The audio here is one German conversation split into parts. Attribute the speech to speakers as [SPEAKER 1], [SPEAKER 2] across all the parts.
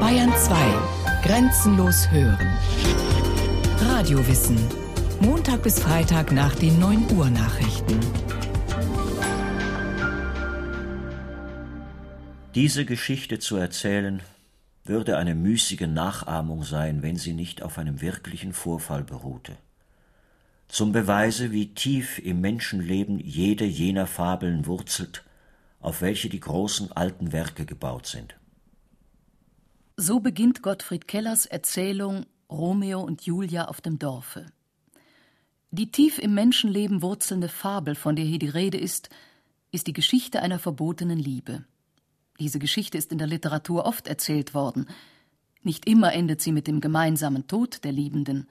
[SPEAKER 1] Bayern 2. Grenzenlos hören. Radiowissen. Montag bis Freitag nach den 9 Uhr Nachrichten.
[SPEAKER 2] Diese Geschichte zu erzählen, würde eine müßige Nachahmung sein, wenn sie nicht auf einem wirklichen Vorfall beruhte. Zum Beweise, wie tief im Menschenleben jede jener Fabeln wurzelt, auf welche die großen alten Werke gebaut sind.
[SPEAKER 3] So beginnt Gottfried Kellers Erzählung Romeo und Julia auf dem Dorfe. Die tief im Menschenleben wurzelnde Fabel, von der hier die Rede ist, ist die Geschichte einer verbotenen Liebe. Diese Geschichte ist in der Literatur oft erzählt worden. Nicht immer endet sie mit dem gemeinsamen Tod der Liebenden.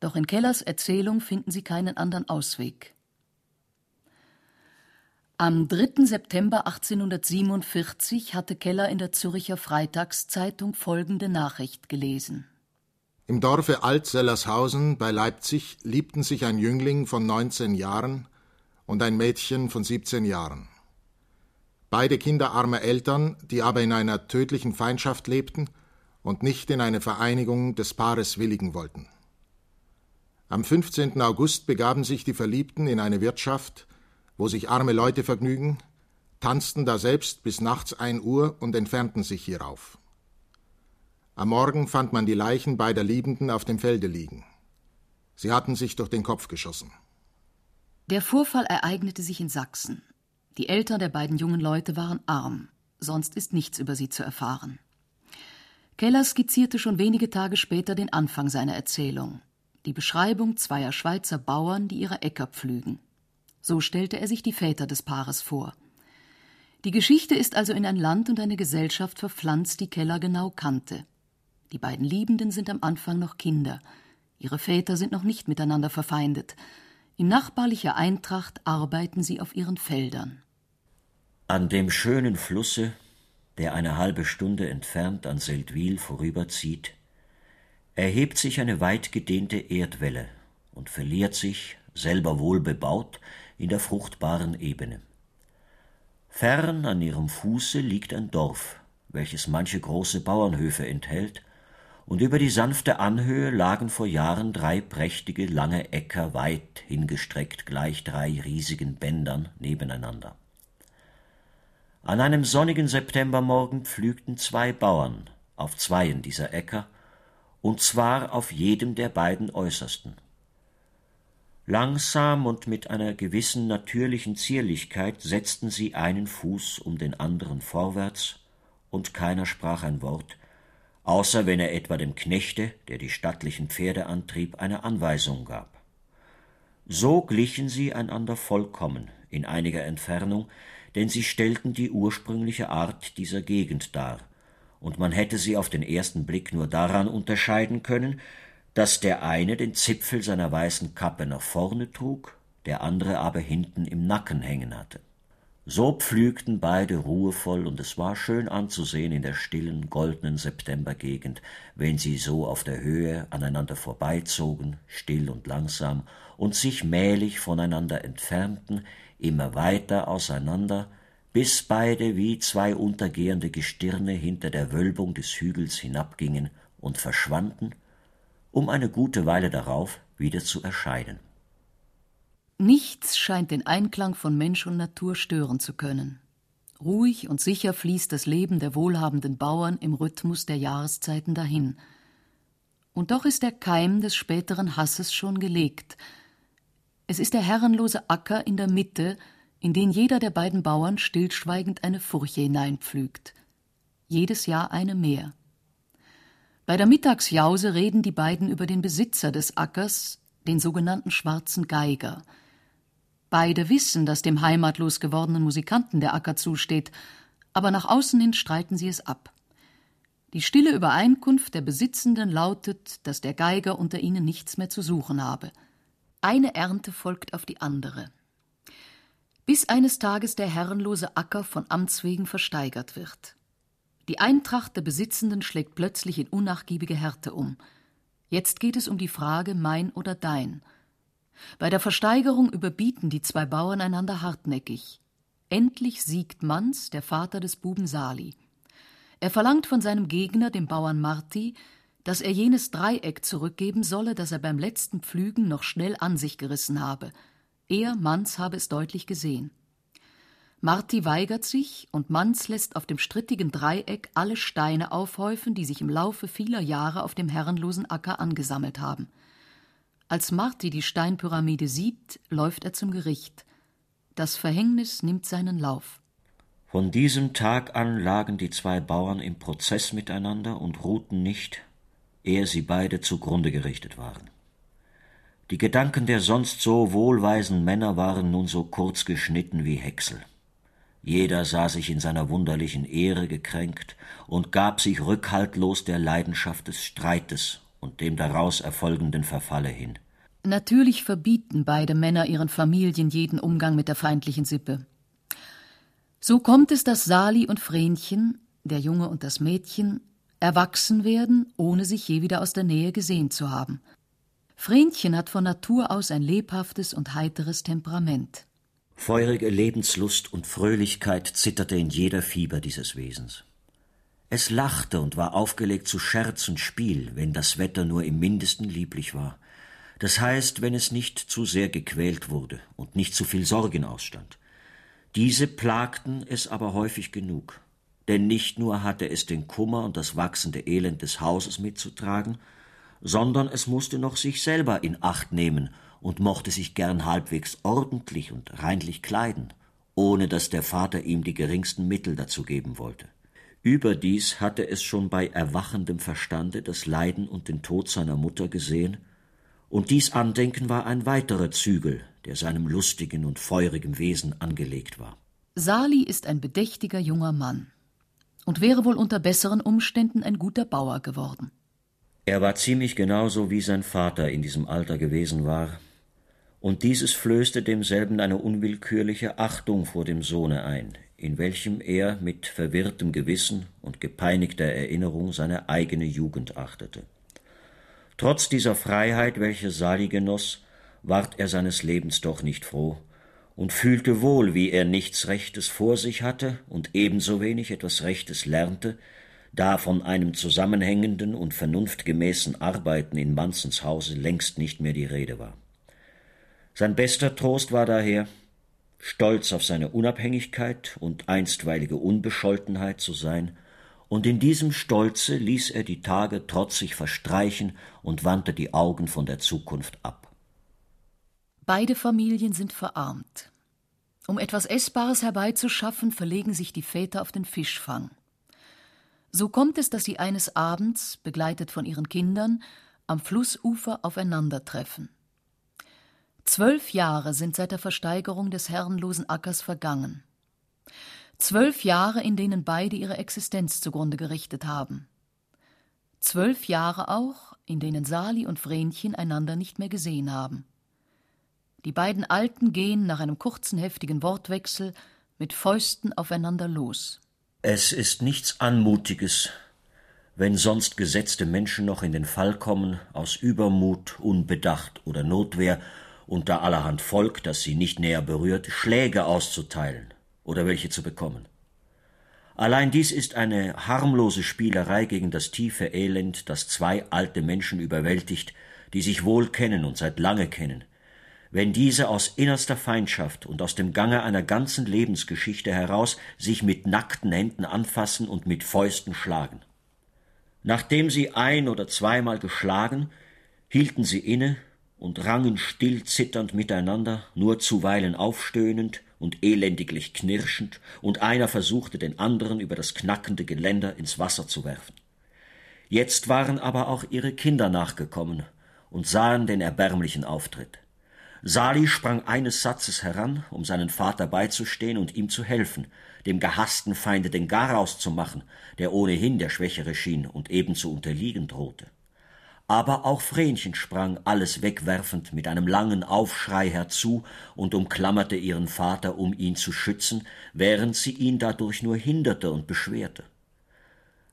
[SPEAKER 3] Doch in Kellers Erzählung finden Sie keinen anderen Ausweg. Am 3. September 1847 hatte Keller in der Zürcher Freitagszeitung folgende Nachricht gelesen.
[SPEAKER 4] Im Dorfe Altsellershausen bei Leipzig liebten sich ein Jüngling von 19 Jahren und ein Mädchen von 17 Jahren. Beide Kinder armer Eltern, die aber in einer tödlichen Feindschaft lebten und nicht in eine Vereinigung des Paares willigen wollten. Am 15. August begaben sich die Verliebten in eine Wirtschaft, wo sich arme Leute vergnügen, tanzten daselbst bis nachts ein Uhr und entfernten sich hierauf. Am Morgen fand man die Leichen beider Liebenden auf dem Felde liegen. Sie hatten sich durch den Kopf geschossen.
[SPEAKER 3] Der Vorfall ereignete sich in Sachsen. Die Eltern der beiden jungen Leute waren arm, sonst ist nichts über sie zu erfahren. Keller skizzierte schon wenige Tage später den Anfang seiner Erzählung, die Beschreibung zweier Schweizer Bauern, die ihre Äcker pflügen. So stellte er sich die Väter des Paares vor. Die Geschichte ist also in ein Land und eine Gesellschaft verpflanzt, die Keller genau kannte. Die beiden Liebenden sind am Anfang noch Kinder. Ihre Väter sind noch nicht miteinander verfeindet. In nachbarlicher Eintracht arbeiten sie auf ihren Feldern.
[SPEAKER 2] An dem schönen Flusse, der eine halbe Stunde entfernt an Seldwyl vorüberzieht, erhebt sich eine weitgedehnte Erdwelle und verliert sich, selber wohl bebaut, in der fruchtbaren Ebene. Fern an ihrem Fuße liegt ein Dorf, welches manche große Bauernhöfe enthält, und über die sanfte Anhöhe lagen vor Jahren drei prächtige lange Äcker weit hingestreckt gleich drei riesigen Bändern nebeneinander. An einem sonnigen Septembermorgen pflügten zwei Bauern auf zweien dieser Äcker, und zwar auf jedem der beiden äußersten. Langsam und mit einer gewissen natürlichen Zierlichkeit setzten sie einen Fuß um den anderen vorwärts, und keiner sprach ein Wort, außer wenn er etwa dem Knechte, der die stattlichen Pferde antrieb, eine Anweisung gab. So glichen sie einander vollkommen in einiger Entfernung, denn sie stellten die ursprüngliche Art dieser Gegend dar, und man hätte sie auf den ersten Blick nur daran unterscheiden können, dass der eine den Zipfel seiner weißen Kappe nach vorne trug, der andere aber hinten im Nacken hängen hatte. So pflügten beide ruhevoll, und es war schön anzusehen in der stillen, goldenen Septembergegend, wenn sie so auf der Höhe aneinander vorbeizogen, still und langsam, und sich mählich voneinander entfernten, immer weiter auseinander, bis beide wie zwei untergehende Gestirne hinter der Wölbung des Hügels hinabgingen und verschwanden, um eine gute Weile darauf wieder zu erscheinen.
[SPEAKER 3] Nichts scheint den Einklang von Mensch und Natur stören zu können. Ruhig und sicher fließt das Leben der wohlhabenden Bauern im Rhythmus der Jahreszeiten dahin. Und doch ist der Keim des späteren Hasses schon gelegt. Es ist der herrenlose Acker in der Mitte, in den jeder der beiden Bauern stillschweigend eine Furche hineinpflügt. Jedes Jahr eine mehr. Bei der Mittagsjause reden die beiden über den Besitzer des Ackers, den sogenannten schwarzen Geiger. Beide wissen, dass dem heimatlos gewordenen Musikanten der Acker zusteht, aber nach außen hin streiten sie es ab. Die stille Übereinkunft der Besitzenden lautet, dass der Geiger unter ihnen nichts mehr zu suchen habe. Eine Ernte folgt auf die andere. Bis eines Tages der herrenlose Acker von Amts wegen versteigert wird. Die Eintracht der Besitzenden schlägt plötzlich in unnachgiebige Härte um. Jetzt geht es um die Frage mein oder dein. Bei der Versteigerung überbieten die zwei Bauern einander hartnäckig. Endlich siegt Manz, der Vater des Buben Sali. Er verlangt von seinem Gegner, dem Bauern Marti, dass er jenes Dreieck zurückgeben solle, das er beim letzten Pflügen noch schnell an sich gerissen habe. Er, Manz, habe es deutlich gesehen. Marti weigert sich und Manz lässt auf dem strittigen Dreieck alle Steine aufhäufen, die sich im Laufe vieler Jahre auf dem herrenlosen Acker angesammelt haben. Als Marti die Steinpyramide sieht, läuft er zum Gericht. Das Verhängnis nimmt seinen Lauf.
[SPEAKER 2] Von diesem Tag an lagen die zwei Bauern im Prozess miteinander und ruhten nicht, ehe sie beide zugrunde gerichtet waren. Die Gedanken der sonst so wohlweisen Männer waren nun so kurz geschnitten wie Häcksel. Jeder sah sich in seiner wunderlichen Ehre gekränkt und gab sich rückhaltlos der Leidenschaft des Streites und dem daraus erfolgenden Verfalle hin.
[SPEAKER 3] Natürlich verbieten beide Männer ihren Familien jeden Umgang mit der feindlichen Sippe. So kommt es, dass Sali und Vrenchen, der Junge und das Mädchen, erwachsen werden, ohne sich je wieder aus der Nähe gesehen zu haben. Vrenchen hat von Natur aus ein lebhaftes und heiteres Temperament.
[SPEAKER 2] Feurige Lebenslust und Fröhlichkeit zitterte in jeder Fiber dieses Wesens. Es lachte und war aufgelegt zu Scherz und Spiel, wenn das Wetter nur im mindesten lieblich war. Das heißt, wenn es nicht zu sehr gequält wurde und nicht zu viel Sorgen ausstand. Diese plagten es aber häufig genug, denn nicht nur hatte es den Kummer und das wachsende Elend des Hauses mitzutragen, sondern es musste noch sich selber in Acht nehmen und mochte sich gern halbwegs ordentlich und reinlich kleiden, ohne dass der Vater ihm die geringsten Mittel dazu geben wollte. Überdies hatte es schon bei erwachendem Verstande das Leiden und den Tod seiner Mutter gesehen, und dies Andenken war ein weiterer Zügel, der seinem lustigen und feurigen Wesen angelegt war.
[SPEAKER 3] Sali ist ein bedächtiger junger Mann und wäre wohl unter besseren Umständen ein guter Bauer geworden.
[SPEAKER 2] Er war ziemlich genauso wie sein Vater in diesem Alter gewesen war, und dieses flößte demselben eine unwillkürliche Achtung vor dem Sohne ein, in welchem er mit verwirrtem Gewissen und gepeinigter Erinnerung seine eigene Jugend achtete. Trotz dieser Freiheit, welche Sali genoss, ward er seines Lebens doch nicht froh und fühlte wohl, wie er nichts Rechtes vor sich hatte und ebenso wenig etwas Rechtes lernte, da von einem zusammenhängenden und vernunftgemäßen Arbeiten in Manzens Hause längst nicht mehr die Rede war. Sein bester Trost war daher, stolz auf seine Unabhängigkeit und einstweilige Unbescholtenheit zu sein, und in diesem Stolze ließ er die Tage trotzig verstreichen und wandte die Augen von der Zukunft ab.
[SPEAKER 3] Beide Familien sind verarmt. Um etwas Essbares herbeizuschaffen, verlegen sich die Väter auf den Fischfang. So kommt es, dass sie eines Abends, begleitet von ihren Kindern, am Flussufer aufeinandertreffen. Zwölf Jahre sind seit der Versteigerung des herrenlosen Ackers vergangen. Zwölf Jahre, in denen beide ihre Existenz zugrunde gerichtet haben. Zwölf Jahre auch, in denen Sali und Vrenchen einander nicht mehr gesehen haben. Die beiden Alten gehen nach einem kurzen, heftigen Wortwechsel mit Fäusten aufeinander los.
[SPEAKER 2] Es ist nichts Anmutiges, wenn sonst gesetzte Menschen noch in den Fall kommen, aus Übermut, Unbedacht oder Notwehr unter allerhand Volk, das sie nicht näher berührt, Schläge auszuteilen oder welche zu bekommen. Allein dies ist eine harmlose Spielerei gegen das tiefe Elend, das zwei alte Menschen überwältigt, die sich wohl kennen und seit lange kennen, wenn diese aus innerster Feindschaft und aus dem Gange einer ganzen Lebensgeschichte heraus sich mit nackten Händen anfassen und mit Fäusten schlagen. Nachdem sie ein oder zweimal geschlagen, hielten sie inne und rangen still zitternd miteinander, nur zuweilen aufstöhnend und elendiglich knirschend, und einer versuchte den anderen über das knackende Geländer ins Wasser zu werfen. Jetzt waren aber auch ihre Kinder nachgekommen und sahen den erbärmlichen Auftritt. Sali sprang eines Satzes heran, um seinen Vater beizustehen und ihm zu helfen, dem gehassten Feinde den Garaus zu machen, der ohnehin der Schwächere schien und eben zu unterliegen drohte aber auch Vrenchen sprang alles wegwerfend mit einem langen Aufschrei herzu und umklammerte ihren Vater, um ihn zu schützen, während sie ihn dadurch nur hinderte und beschwerte.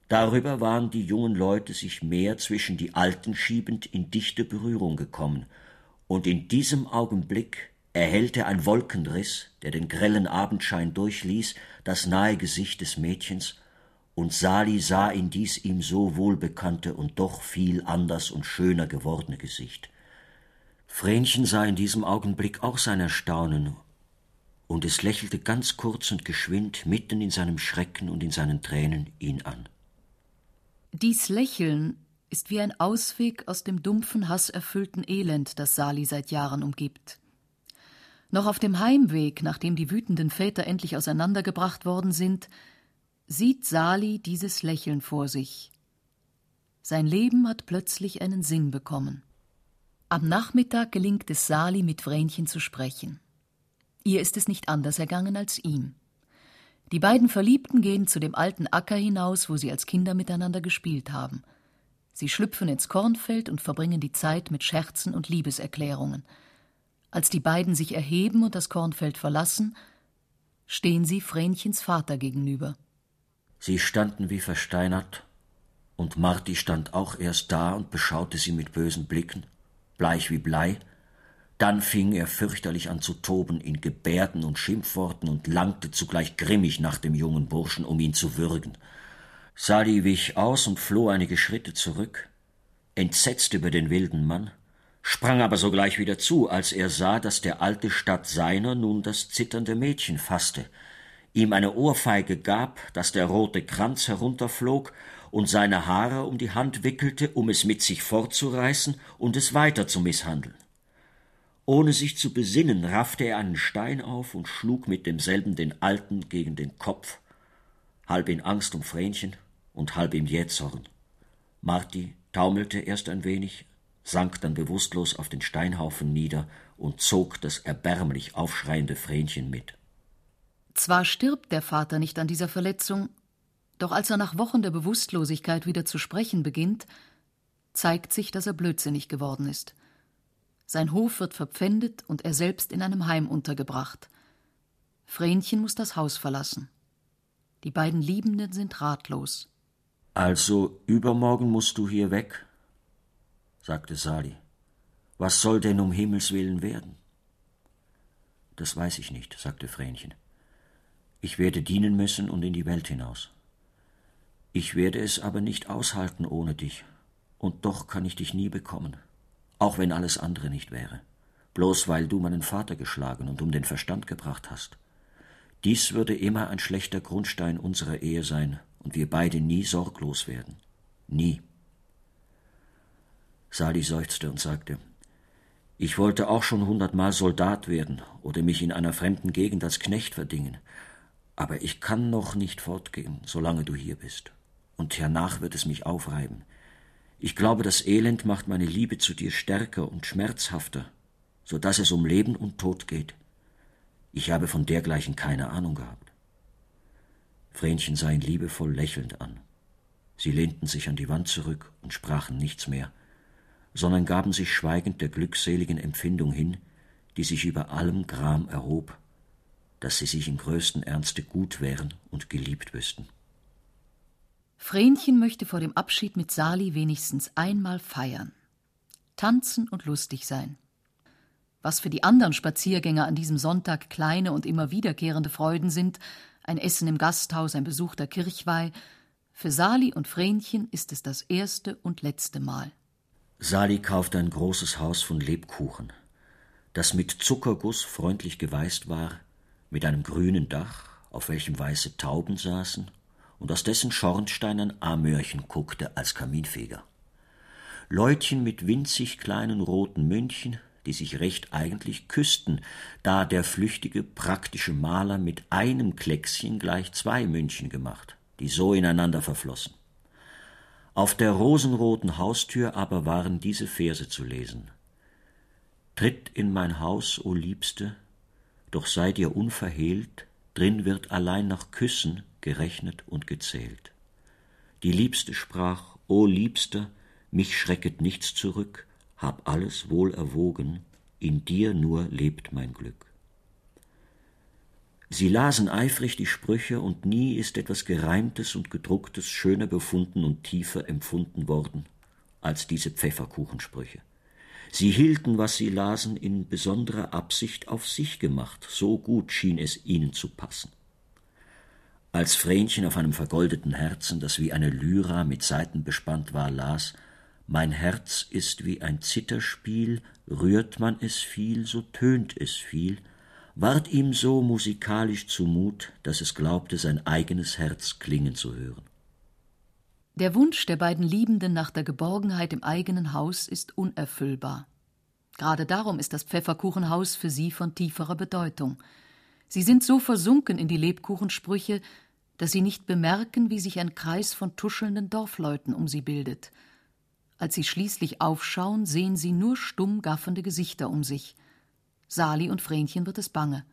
[SPEAKER 2] Darüber waren die jungen Leute sich mehr zwischen die Alten schiebend in dichte Berührung gekommen, und in diesem Augenblick erhellte ein Wolkenriss, der den grellen Abendschein durchließ, das nahe Gesicht des Mädchens, und Sali sah in dies ihm so wohlbekannte und doch viel anders und schöner gewordene Gesicht. Vrenchen sah in diesem Augenblick auch sein Erstaunen, und es lächelte ganz kurz und geschwind mitten in seinem Schrecken und in seinen Tränen ihn an.
[SPEAKER 3] Dies Lächeln ist wie ein Ausweg aus dem dumpfen, hasserfüllten Elend, das Sali seit Jahren umgibt. Noch auf dem Heimweg, nachdem die wütenden Väter endlich auseinandergebracht worden sind, sieht Sali dieses Lächeln vor sich. Sein Leben hat plötzlich einen Sinn bekommen. Am Nachmittag gelingt es Sali, mit Vrenchen zu sprechen. Ihr ist es nicht anders ergangen als ihm. Die beiden Verliebten gehen zu dem alten Acker hinaus, wo sie als Kinder miteinander gespielt haben. Sie schlüpfen ins Kornfeld und verbringen die Zeit mit Scherzen und Liebeserklärungen. Als die beiden sich erheben und das Kornfeld verlassen, stehen sie Vrenchens Vater gegenüber.
[SPEAKER 2] Sie standen wie versteinert, und Marti stand auch erst da und beschaute sie mit bösen Blicken, bleich wie Blei. Dann fing er fürchterlich an zu toben in Gebärden und Schimpfworten und langte zugleich grimmig nach dem jungen Burschen, um ihn zu würgen. Sali wich aus und floh einige Schritte zurück, entsetzt über den wilden Mann, sprang aber sogleich wieder zu, als er sah, dass der Alte statt seiner nun das zitternde Mädchen fasste, ihm eine Ohrfeige gab, dass der rote Kranz herunterflog und seine Haare um die Hand wickelte, um es mit sich fortzureißen und es weiter zu misshandeln. Ohne sich zu besinnen, raffte er einen Stein auf und schlug mit demselben den Alten gegen den Kopf, halb in Angst um Vrenchen und halb im Jähzorn. Marti taumelte erst ein wenig, sank dann bewusstlos auf den Steinhaufen nieder und zog das erbärmlich aufschreiende Vrenchen mit.
[SPEAKER 3] Zwar stirbt der Vater nicht an dieser Verletzung, doch als er nach Wochen der Bewusstlosigkeit wieder zu sprechen beginnt, zeigt sich, dass er blödsinnig geworden ist. Sein Hof wird verpfändet und er selbst in einem Heim untergebracht. Vrenchen muss das Haus verlassen. Die beiden Liebenden sind ratlos.
[SPEAKER 2] Also übermorgen musst du hier weg? sagte Sali. Was soll denn um Himmels willen werden? Das weiß ich nicht, sagte Vrenchen. Ich werde dienen müssen und in die Welt hinaus. Ich werde es aber nicht aushalten ohne dich, und doch kann ich dich nie bekommen, auch wenn alles andere nicht wäre, bloß weil du meinen Vater geschlagen und um den Verstand gebracht hast. Dies würde immer ein schlechter Grundstein unserer Ehe sein und wir beide nie sorglos werden. Nie. Sali seufzte und sagte, ich wollte auch schon hundertmal Soldat werden oder mich in einer fremden Gegend als Knecht verdingen, aber ich kann noch nicht fortgehen, solange du hier bist, und hernach wird es mich aufreiben. Ich glaube, das Elend macht meine Liebe zu dir stärker und schmerzhafter, so dass es um Leben und Tod geht. Ich habe von dergleichen keine Ahnung gehabt. Vrenchen sah ihn liebevoll lächelnd an. Sie lehnten sich an die Wand zurück und sprachen nichts mehr sondern gaben sich schweigend der glückseligen Empfindung hin, die sich über allem Gram erhob, dass sie sich im größten Ernste gut wären und geliebt wüssten.
[SPEAKER 3] Vrenchen möchte vor dem Abschied mit Sali wenigstens einmal feiern, tanzen und lustig sein. Was für die anderen Spaziergänger an diesem Sonntag kleine und immer wiederkehrende Freuden sind, ein Essen im Gasthaus, ein Besuch der Kirchweih, für Sali und Vrenchen ist es das erste und letzte Mal.
[SPEAKER 2] Sali kaufte ein großes Haus von Lebkuchen, das mit Zuckerguss freundlich geweißt war, mit einem grünen Dach, auf welchem weiße Tauben saßen, und aus dessen Schornstein ein Amörchen guckte als Kaminfeger. Leutchen mit winzig kleinen roten Mündchen, die sich recht eigentlich küssten, da der flüchtige, praktische Maler mit einem Kleckschen gleich zwei München gemacht, die so ineinander verflossen. Auf der rosenroten Haustür aber waren diese Verse zu lesen. Tritt in mein Haus, o Liebste, doch seid ihr unverhehlt, drin wird allein nach Küssen gerechnet und gezählt. Die Liebste sprach, o Liebster, mich schrecket nichts zurück, hab alles wohl erwogen, in dir nur lebt mein Glück. Sie lasen eifrig die Sprüche, und nie ist etwas Gereimtes und Gedrucktes schöner befunden und tiefer empfunden worden als diese Pfefferkuchensprüche. Sie hielten, was sie lasen, in besonderer Absicht auf sich gemacht, so gut schien es ihnen zu passen. Als Vrenchen auf einem vergoldeten Herzen, das wie eine Lyra mit Saiten bespannt war, las Mein Herz ist wie ein Zitterspiel, rührt man es viel, so tönt es viel, ward ihm so musikalisch zumut, dass es glaubte, sein eigenes Herz klingen zu hören.
[SPEAKER 3] Der Wunsch der beiden Liebenden nach der Geborgenheit im eigenen Haus ist unerfüllbar. Gerade darum ist das Pfefferkuchenhaus für sie von tieferer Bedeutung. Sie sind so versunken in die Lebkuchensprüche, dass sie nicht bemerken, wie sich ein Kreis von tuschelnden Dorfleuten um sie bildet. Als sie schließlich aufschauen, sehen sie nur stumm gaffende Gesichter um sich. Sali und Vrenchen wird es bange.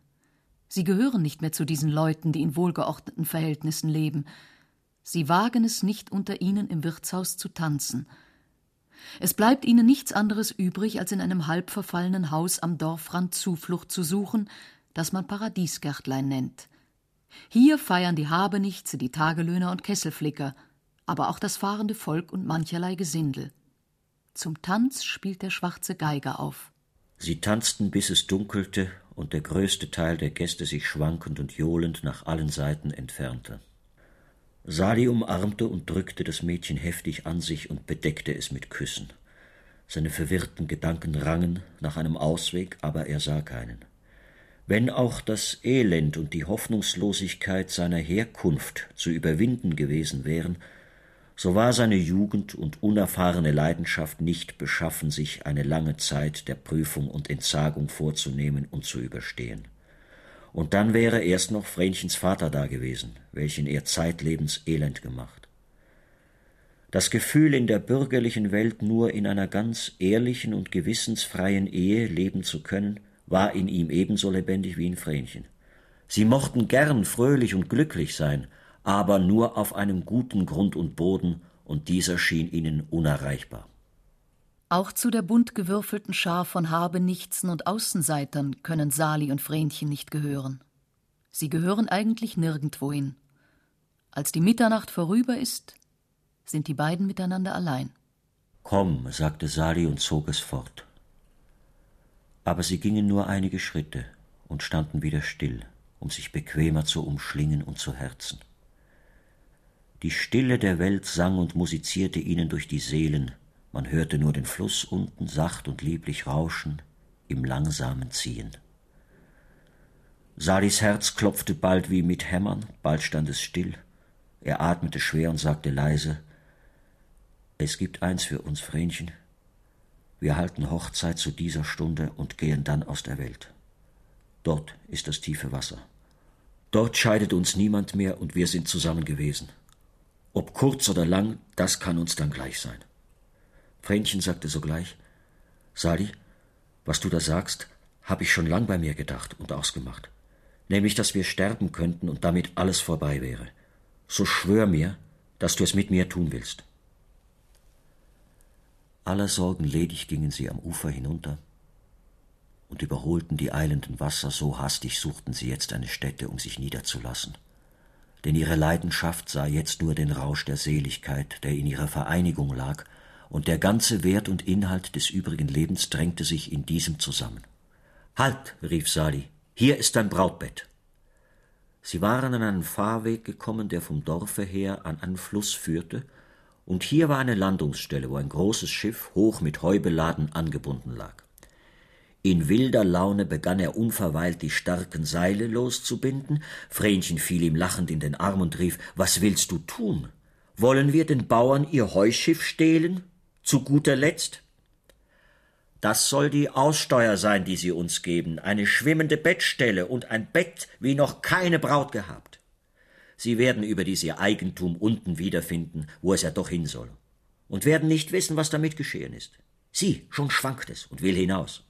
[SPEAKER 3] Sie gehören nicht mehr zu diesen Leuten, die in wohlgeordneten Verhältnissen leben. Sie wagen es nicht, unter ihnen im Wirtshaus zu tanzen. Es bleibt ihnen nichts anderes übrig, als in einem halb verfallenen Haus am Dorfrand Zuflucht zu suchen, das man Paradiesgärtlein nennt. Hier feiern die Habenichtse, die Tagelöhner und Kesselflicker, aber auch das fahrende Volk und mancherlei Gesindel. Zum Tanz spielt der schwarze Geiger auf.
[SPEAKER 2] Sie tanzten, bis es dunkelte und der größte Teil der Gäste sich schwankend und johlend nach allen Seiten entfernte. Sali umarmte und drückte das Mädchen heftig an sich und bedeckte es mit Küssen. Seine verwirrten Gedanken rangen nach einem Ausweg, aber er sah keinen. Wenn auch das Elend und die Hoffnungslosigkeit seiner Herkunft zu überwinden gewesen wären, so war seine Jugend und unerfahrene Leidenschaft nicht beschaffen, sich eine lange Zeit der Prüfung und Entsagung vorzunehmen und zu überstehen. Und dann wäre erst noch Vrenchens Vater da gewesen, welchen er zeitlebens elend gemacht. Das Gefühl, in der bürgerlichen Welt nur in einer ganz ehrlichen und gewissensfreien Ehe leben zu können, war in ihm ebenso lebendig wie in Vrenchen. Sie mochten gern fröhlich und glücklich sein, aber nur auf einem guten Grund und Boden, und dieser schien ihnen unerreichbar.
[SPEAKER 3] Auch zu der bunt gewürfelten Schar von Habenichtsen und Außenseitern können Sali und Vrenchen nicht gehören. Sie gehören eigentlich nirgendwohin. Als die Mitternacht vorüber ist, sind die beiden miteinander allein.
[SPEAKER 2] Komm, sagte Sali und zog es fort. Aber sie gingen nur einige Schritte und standen wieder still, um sich bequemer zu umschlingen und zu herzen. Die Stille der Welt sang und musizierte ihnen durch die Seelen, man hörte nur den Fluss unten sacht und lieblich rauschen im langsamen Ziehen. Salis Herz klopfte bald wie mit Hämmern, bald stand es still. Er atmete schwer und sagte leise Es gibt eins für uns, Vrenchen. Wir halten Hochzeit zu dieser Stunde und gehen dann aus der Welt. Dort ist das tiefe Wasser. Dort scheidet uns niemand mehr und wir sind zusammen gewesen. Ob kurz oder lang, das kann uns dann gleich sein. Vrenchen sagte sogleich, Sali, was du da sagst, habe ich schon lang bei mir gedacht und ausgemacht. Nämlich, dass wir sterben könnten und damit alles vorbei wäre. So schwör mir, dass du es mit mir tun willst. Aller Sorgen ledig gingen sie am Ufer hinunter und überholten die eilenden Wasser, so hastig suchten sie jetzt eine Stätte, um sich niederzulassen denn ihre Leidenschaft sah jetzt nur den Rausch der Seligkeit, der in ihrer Vereinigung lag, und der ganze Wert und Inhalt des übrigen Lebens drängte sich in diesem zusammen. Halt, rief Sali, hier ist dein Brautbett. Sie waren an einen Fahrweg gekommen, der vom Dorfe her an einen Fluss führte, und hier war eine Landungsstelle, wo ein großes Schiff hoch mit Heu beladen angebunden lag. In wilder Laune begann er unverweilt die starken Seile loszubinden. Vrenchen fiel ihm lachend in den Arm und rief, was willst du tun? Wollen wir den Bauern ihr Heuschiff stehlen? Zu guter Letzt? Das soll die Aussteuer sein, die sie uns geben, eine schwimmende Bettstelle und ein Bett, wie noch keine Braut gehabt. Sie werden überdies ihr Eigentum unten wiederfinden, wo es ja doch hin soll, und werden nicht wissen, was damit geschehen ist. Sie, schon schwankt es und will hinaus.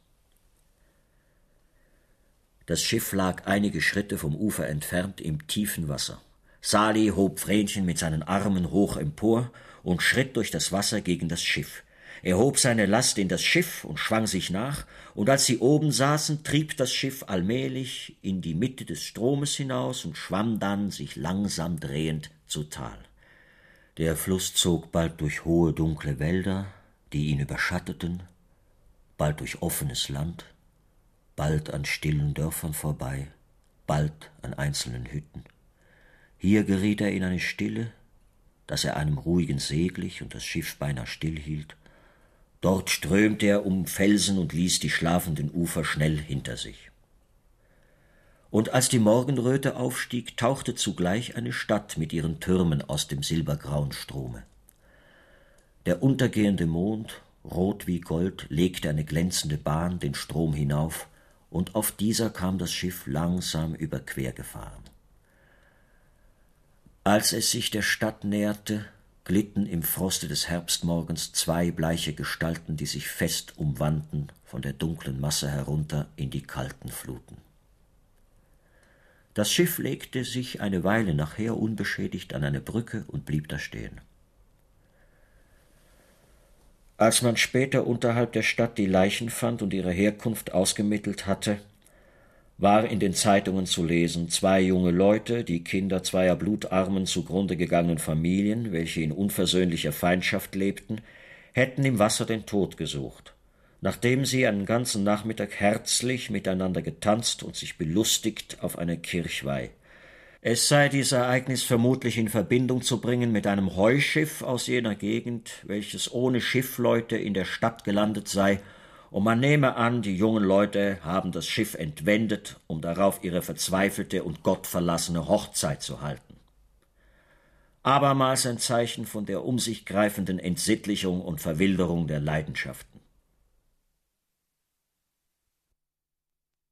[SPEAKER 2] Das Schiff lag einige Schritte vom Ufer entfernt im tiefen Wasser. Sali hob Vrenchen mit seinen Armen hoch empor und schritt durch das Wasser gegen das Schiff. Er hob seine Last in das Schiff und schwang sich nach, und als sie oben saßen, trieb das Schiff allmählich in die Mitte des Stromes hinaus und schwamm dann, sich langsam drehend, zu Tal. Der Fluss zog bald durch hohe dunkle Wälder, die ihn überschatteten, bald durch offenes Land, bald an stillen Dörfern vorbei, bald an einzelnen Hütten. Hier geriet er in eine Stille, dass er einem ruhigen See glich und das Schiff beinahe stillhielt. Dort strömte er um Felsen und ließ die schlafenden Ufer schnell hinter sich. Und als die Morgenröte aufstieg, tauchte zugleich eine Stadt mit ihren Türmen aus dem silbergrauen Strome. Der untergehende Mond, rot wie Gold, legte eine glänzende Bahn den Strom hinauf, und auf dieser kam das Schiff langsam überquer gefahren. Als es sich der Stadt näherte, glitten im Froste des Herbstmorgens zwei bleiche Gestalten, die sich fest umwanden, von der dunklen Masse herunter in die kalten Fluten. Das Schiff legte sich eine Weile nachher unbeschädigt an eine Brücke und blieb da stehen. Als man später unterhalb der Stadt die Leichen fand und ihre Herkunft ausgemittelt hatte, war in den Zeitungen zu lesen, zwei junge Leute, die Kinder zweier blutarmen zugrunde gegangenen Familien, welche in unversöhnlicher Feindschaft lebten, hätten im Wasser den Tod gesucht, nachdem sie einen ganzen Nachmittag herzlich miteinander getanzt und sich belustigt auf einer Kirchweih. Es sei dies Ereignis vermutlich in Verbindung zu bringen mit einem Heuschiff aus jener Gegend, welches ohne Schiffleute in der Stadt gelandet sei, und man nehme an, die jungen Leute haben das Schiff entwendet, um darauf ihre verzweifelte und gottverlassene Hochzeit zu halten. Abermals ein Zeichen von der um sich greifenden Entsittlichung und Verwilderung der Leidenschaften.